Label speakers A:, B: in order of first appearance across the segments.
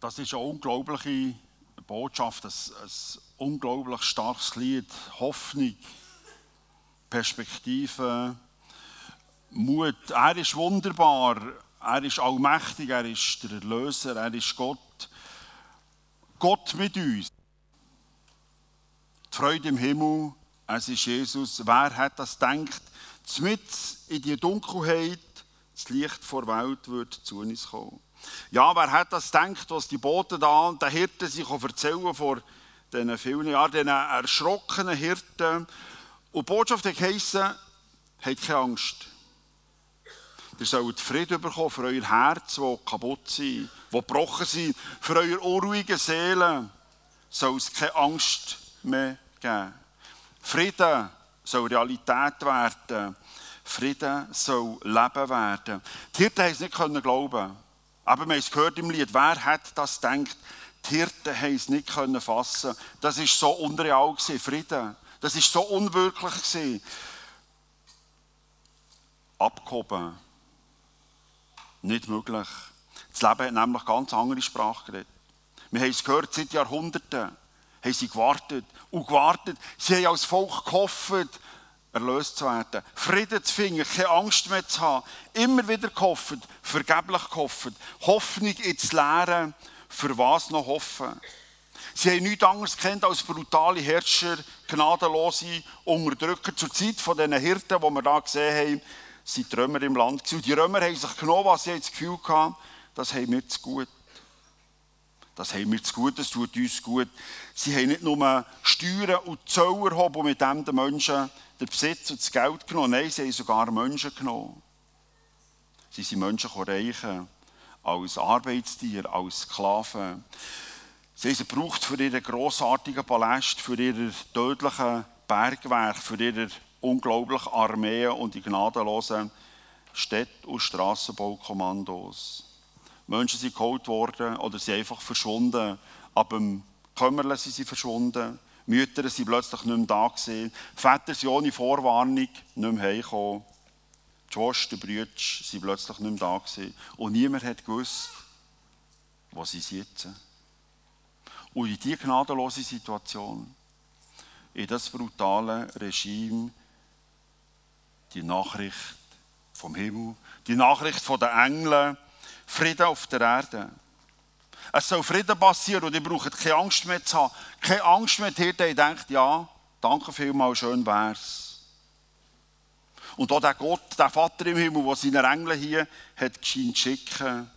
A: Das ist eine unglaubliche Botschaft, ein, ein unglaublich starkes Lied. Hoffnung, Perspektive, Mut. Er ist wunderbar, er ist allmächtig, er ist der Erlöser, er ist Gott. Gott mit uns. Die Freude im Himmel, es ist Jesus. Wer hat das gedacht? Mit in die Dunkelheit, das Licht vor der Welt wird zu uns kommen. Ja, wer hat das gedacht, was die Boten da und der Hirten sich erzählen vor diesen vielen Jahren, diesen erschrockenen Hirten. Und die Botschaft hat geheissen, habt keine Angst. Ihr sollt Frieden bekommen für euer Herz, das kaputt sind, das gebrochen sind. Für eure unruhige Seelen soll es keine Angst mehr geben. Frieden soll Realität werden. Frieden soll Leben werden. Die Hirten haben es nicht glauben aber wir haben es gehört im Lied, wer hat das gedacht? Die Hirten haben es nicht fassen Das ist so unreal gewesen, Frieden. Das ist so unwirklich gewesen. Abgehoben. Nicht möglich. Das Leben hat nämlich ganz andere Sprache geredet. Wir haben es gehört, seit Jahrhunderten haben sie gewartet und gewartet. Sie haben als Volk gehofft, erlöst zu werden, Frieden zu finden, keine Angst mehr zu haben, immer wieder gehofft, vergeblich gehofft, Hoffnung ins Leere, für was noch hoffen. Sie haben nichts anderes kennt als brutale Herrscher, gnadenlose Unterdrücker. Zur Zeit von diesen Hirten, die wir da gesehen haben, sind die Römer im Land. Und die Römer haben sich genommen, was sie das Gefühl hatten, das haben wir zu gut. Das haben wir zu gut, das tut uns gut. Sie haben nicht nur Steuern und Zöller erhoben und mit dem den Menschen den Besitz und das Geld genommen. Nein, sie haben sogar Menschen genommen. Sie sind Menschen reichen, als Arbeitstier, als Sklaven. Sie haben sie gebraucht für ihre grossartigen Paläste, für ihre tödlichen Bergwerke, für ihre unglaublichen Armeen und die gnadenlosen Städte- und Strassenbaukommandos. Menschen sind geholt worden oder sind einfach verschwunden. Ab dem Kümmerle sind sie verschwunden. Mütter sind plötzlich nicht mehr da gewesen. Väter sind ohne Vorwarnung nicht mehr heimgekommen. Die Schwester, Brüder sind plötzlich nicht mehr da gewesen. Und niemand hat gewusst, wo sie sitzen. Und in diese gnadenlose Situation, in das brutale Regime, die Nachricht vom Himmel, die Nachricht von den Engeln, Frieden auf der Erde. Es soll Frieden passieren und ihr braucht keine Angst mehr zu haben. Keine Angst mehr, die ihr denkt, ja, danke vielmals, schön wär's. Und auch der Gott, der Vater im Himmel, der seine Engel hier hat schicken,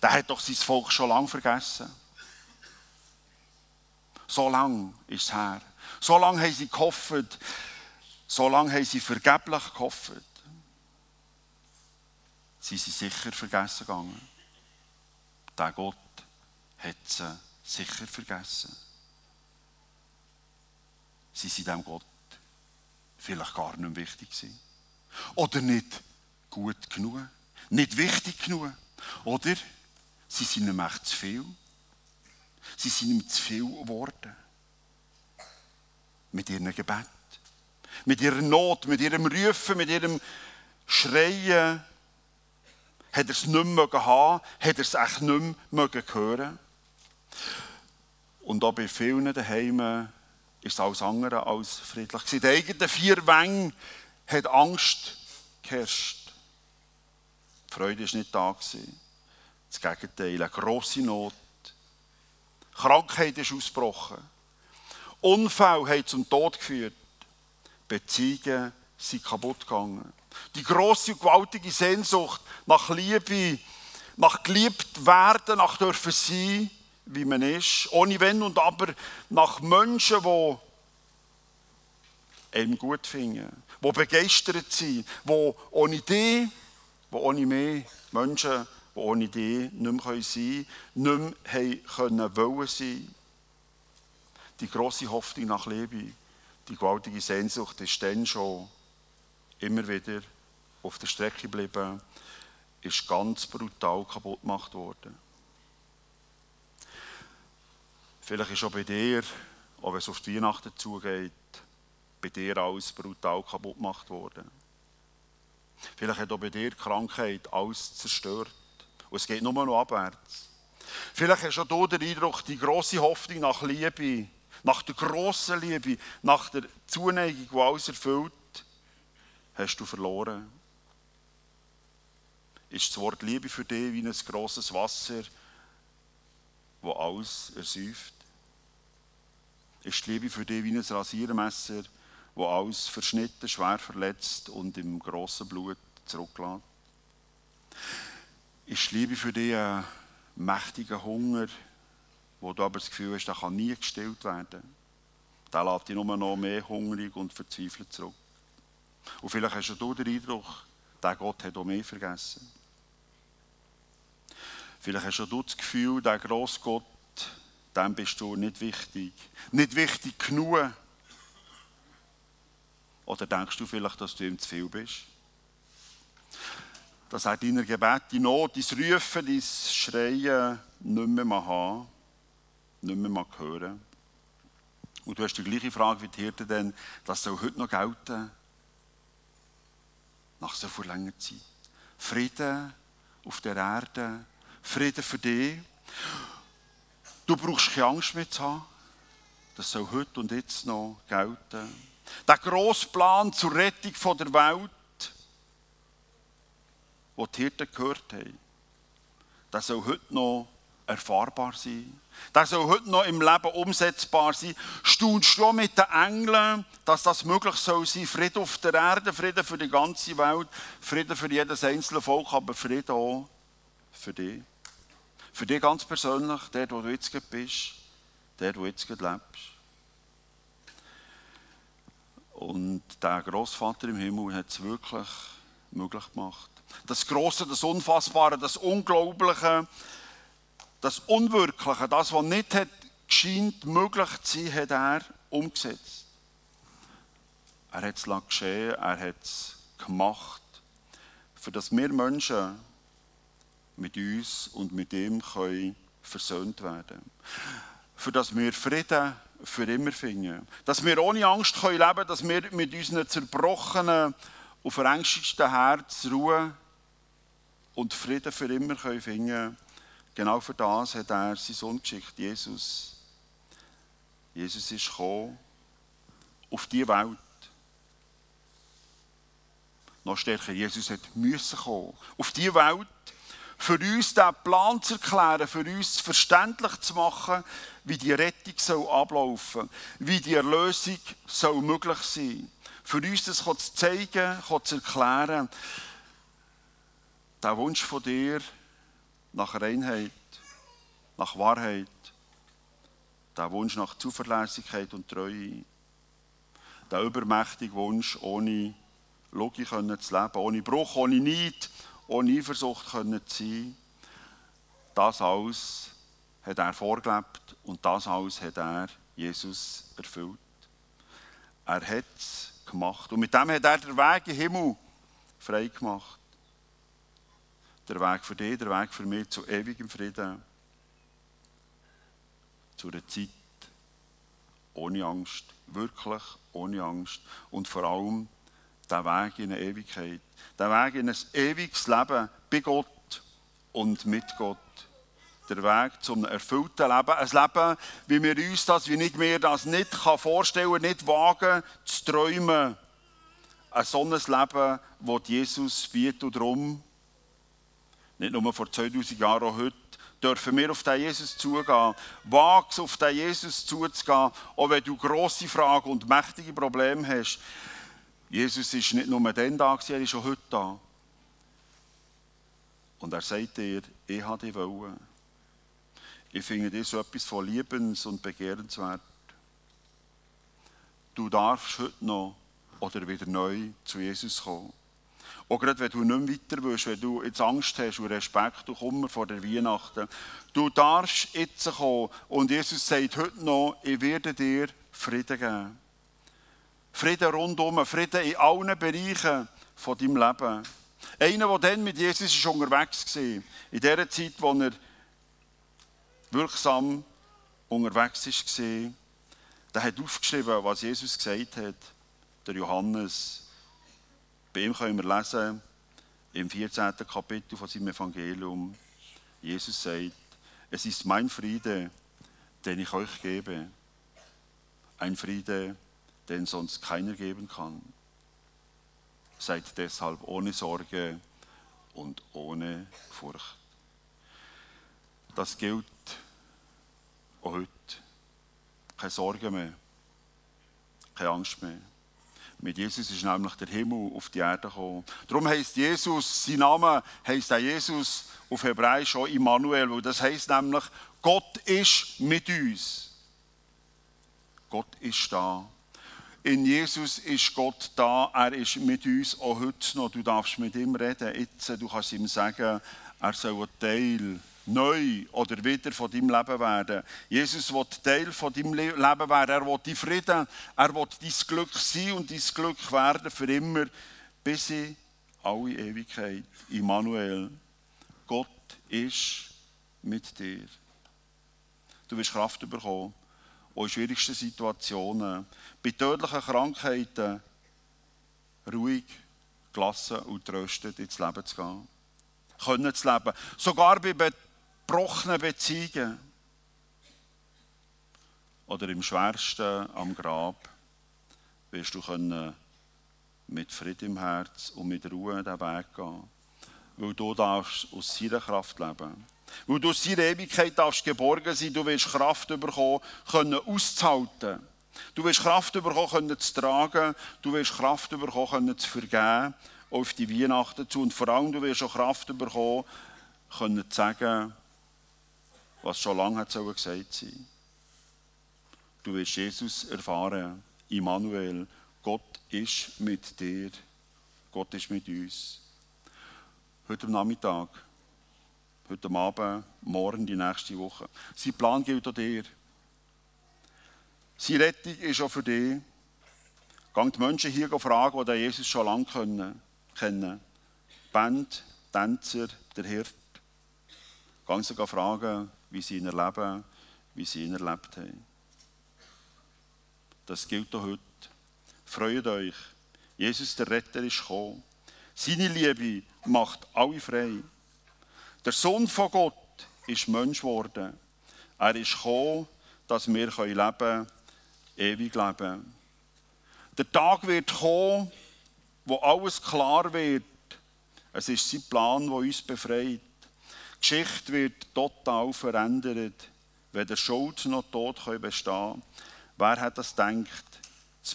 A: der hat doch sein Volk schon lange vergessen. So lange ist es her. So lange haben sie gehofft. So lange haben sie vergeblich gehofft sie sind sicher vergessen gegangen. Der Gott hat sie sicher vergessen. Sie sind dem Gott vielleicht gar nicht wichtig gewesen. Oder nicht gut genug, nicht wichtig genug. Oder sie sind ihm echt zu viel. Sie sind ihm zu viel geworden. Mit ihrem Gebet, mit ihrer Not, mit ihrem Rufen, mit ihrem Schreien, hat er es nicht mehr haben, hat er es echt nicht mehr hören Und auch bei vielen daheim ist es alles andere als friedlich. Den eigenen vier Wängen hat Angst geherrscht. Die Freude war nicht da. Das Gegenteil, eine grosse Not. Krankheit ist ausgebrochen. Unfälle haben zum Tod geführt. Beziehungen sind kaputt gegangen. Die große und gewaltige Sehnsucht nach Liebe, nach geliebt werden, nach dürfen sein, wie man ist, ohne Wenn und Aber, nach Menschen, die einem gut finden, die begeistert sind, die ohne dich, die ohne mich, Menschen, die ohne dich nicht mehr sein können, nicht mehr wollen sein. Die große Hoffnung nach Liebe, die gewaltige Sehnsucht ist dann schon immer wieder auf der Strecke geblieben, ist ganz brutal kaputt gemacht worden. Vielleicht ist auch bei dir, auch wenn es auf die Weihnachten zugeht, bei dir alles brutal kaputt gemacht worden. Vielleicht hat auch bei dir Krankheit alles zerstört. Und es geht nur noch abwärts. Vielleicht hast auch du den Eindruck, die große Hoffnung nach Liebe, nach der grossen Liebe, nach der Zuneigung, die alles erfüllt, hast du verloren. Ist das Wort Liebe für dich wie ein grosses Wasser, wo alles ersäuft? Ist die Liebe für dich wie ein Rasiermesser, wo alles verschnitten, schwer verletzt und im grossen Blut zurücklässt? Ist die Liebe für dich ein mächtiger Hunger, wo du aber das Gefühl hast, der kann nie gestillt werden? Der lässt dich nur noch mehr hungrig und verzweifelt zurück. Und vielleicht hast du den Eindruck, der Gott hat auch mehr vergessen. Vielleicht hast du das Gefühl, der grosse Gott, dem bist du nicht wichtig. Nicht wichtig genug. Oder denkst du vielleicht, dass du ihm zu viel bist? Dass er deiner Gebete Not, dein Rufen, dein Schreien nicht mehr mal haben, nicht mehr mal hören. Und du hast die gleiche Frage wie die Hirte, denn das soll heute noch gelten nach so viel langer Zeit. Frieden auf der Erde, Frieden für dich. Du brauchst keine Angst mehr zu haben. Das soll heute und jetzt noch gelten. Der grosse Plan zur Rettung der Welt, den die Hirten gehört haben, der soll heute noch erfahrbar sein. Der soll heute noch im Leben umsetzbar sein. Staunst du mit den Engeln, dass das möglich soll sein? Frieden auf der Erde, Frieden für die ganze Welt, Frieden für jedes einzelne Volk, aber Frieden auch für dich. Für dich ganz persönlich, der, wo du jetzt bist, der, wo du jetzt lebst. Und der Großvater im Himmel hat es wirklich möglich gemacht. Das Große, das Unfassbare, das Unglaubliche, das Unwirkliche, das, was nicht hat gescheint möglich zu sein, hat er umgesetzt. Er hat es geschehen, er hat es gemacht, für das wir Menschen mit uns und mit ihm können versöhnt werden Für das wir Frieden für immer finden. Dass wir ohne Angst können leben können, dass wir mit unseren zerbrochenen und verängstigten Herzen Ruhe und Frieden für immer können finden können Genau für das hat er seinen Sohn geschickt, Jesus. Jesus ist gekommen auf die Welt. Noch stärker, Jesus hat müssen kommen auf die Welt, für uns diesen Plan zu erklären, für uns verständlich zu machen, wie die Rettung soll ablaufen wie die Erlösung soll möglich sein. Für uns das zu zeigen, zu erklären. Der Wunsch von dir, nach Reinheit, nach Wahrheit, der Wunsch nach Zuverlässigkeit und Treue, der übermächtige Wunsch, ohne Logik zu leben, ohne Bruch, ohne Neid, ohne Eifersucht sein. Das alles hat er vorgelebt und das alles hat er, Jesus, erfüllt. Er hat es gemacht. Und mit dem hat er den Weg den Himmel frei gemacht der Weg für dich, der Weg für mich zu ewigem Frieden, zu einer Zeit ohne Angst, wirklich ohne Angst und vor allem der Weg in eine Ewigkeit, der Weg in ein ewiges Leben bei Gott und mit Gott. Der Weg zum erfüllten Leben. Ein Leben, wie wir uns das, wie nicht mehr das nicht vorstellen kann, nicht wagen, zu träumen. Ein solches Leben, das Jesus bietet und darum nicht nur vor 2000 Jahren, auch heute, dürfen wir auf den Jesus zugehen. Wag's auf den Jesus zuzugehen, auch wenn du grosse Fragen und mächtige Probleme hast. Jesus ist nicht nur dann da, er ist auch heute da. Und er sagt dir, ich habe dich wollen. Ich finde dir so etwas von liebens- und begehrenswert. Du darfst heute noch oder wieder neu zu Jesus kommen. Auch gerade wenn du nicht mehr weiter willst, wenn du jetzt Angst hast und Respekt und Kummer vor der Weihnachten. Du darfst jetzt kommen und Jesus sagt heute noch, ich werde dir Frieden geben. Frieden rundum, Frieden in allen Bereichen von deinem Leben. Einer, der dann mit Jesus ist unterwegs war, in der Zeit, wo er wirksam unterwegs war, der hat aufgeschrieben, was Jesus gesagt hat, der Johannes. Bei ihm können wir lesen, im 14. Kapitel von seinem Evangelium, Jesus sagt, Es ist mein Friede, den ich euch gebe. Ein Friede, den sonst keiner geben kann. Seid deshalb ohne Sorge und ohne Furcht. Das gilt auch heute. Keine Sorge mehr, keine Angst mehr. Mit Jesus ist nämlich der Himmel auf die Erde gekommen. Darum heißt Jesus, sein Name heißt auch Jesus auf Hebräisch auch Immanuel, weil das heißt nämlich, Gott ist mit uns. Gott ist da. In Jesus ist Gott da, er ist mit uns auch heute noch. Du darfst mit ihm reden, jetzt, du kannst ihm sagen, er soll ein Teil neu oder wieder von deinem Leben werden. Jesus will Teil von deinem Leben werden. Er will dein Frieden, er will dein Glück sein und dein Glück werden für immer, bis in alle Ewigkeit. Immanuel, Gott ist mit dir. Du wirst Kraft bekommen, auch in schwierigsten Situationen, bei tödlichen Krankheiten, ruhig, gelassen und tröstet ins Leben zu gehen. Können zu leben. Sogar bei gebrochenen Beziehungen oder im schwersten am Grab wirst du können mit Frieden im Herz und mit Ruhe den Weg gehen. Weil du darfst aus seiner Kraft leben. Weil du aus seiner Ewigkeit darfst geborgen sein. Du wirst Kraft bekommen, können auszuhalten. Du wirst Kraft bekommen, können zu tragen. Du wirst Kraft bekommen, können zu vergeben. Auf die Weihnachten zu. Und vor allem, du wirst auch Kraft bekommen, können zu sagen, was schon lange hat gesagt sein Du wirst Jesus erfahren, Immanuel, Gott ist mit dir, Gott ist mit uns. Heute am Nachmittag, heute Abend, morgen, die nächste Woche. Sein Plan gilt auch dir. Seine Rettung ist auch für dich. Gang die Menschen hier fragen, die Jesus schon lange kennen. Band, Tänzer, der Hirt. Gang sie fragen, wie sie ihn erleben, wie sie ihn erlebt haben. Das gilt auch heute. Freut euch. Jesus, der Retter, ist gekommen. Seine Liebe macht alle frei. Der Sohn von Gott ist Mensch geworden. Er ist gekommen, dass wir leben können, ewig leben. Der Tag wird kommen, wo alles klar wird. Es ist sein Plan, der uns befreit. Die Geschichte wird total verändert. Weder Schuld noch Tod können bestehen. Wer hat das gedacht?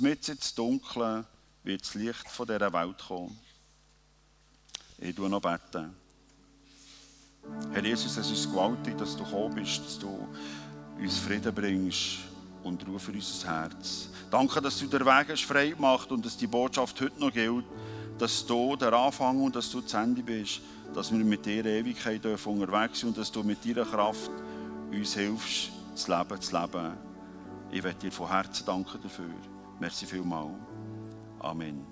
A: Mitten ins Dunkle wird das Licht von dieser Welt kommen. Ich tue noch beten. Herr Jesus, es ist gewaltig, dass du gekommen bist, dass du uns Frieden bringst und Ruhe für unser Herz. Danke, dass du den Weg hast frei gemacht und dass die Botschaft heute noch gilt, dass du der Anfang und dass du das Ende bist dass wir mit dir Ewigkeit unterwegs sind und dass du mit deiner Kraft uns hilfst, das Leben zu leben. Ich möchte dir von Herzen danken dafür. Merci vielmals. Amen.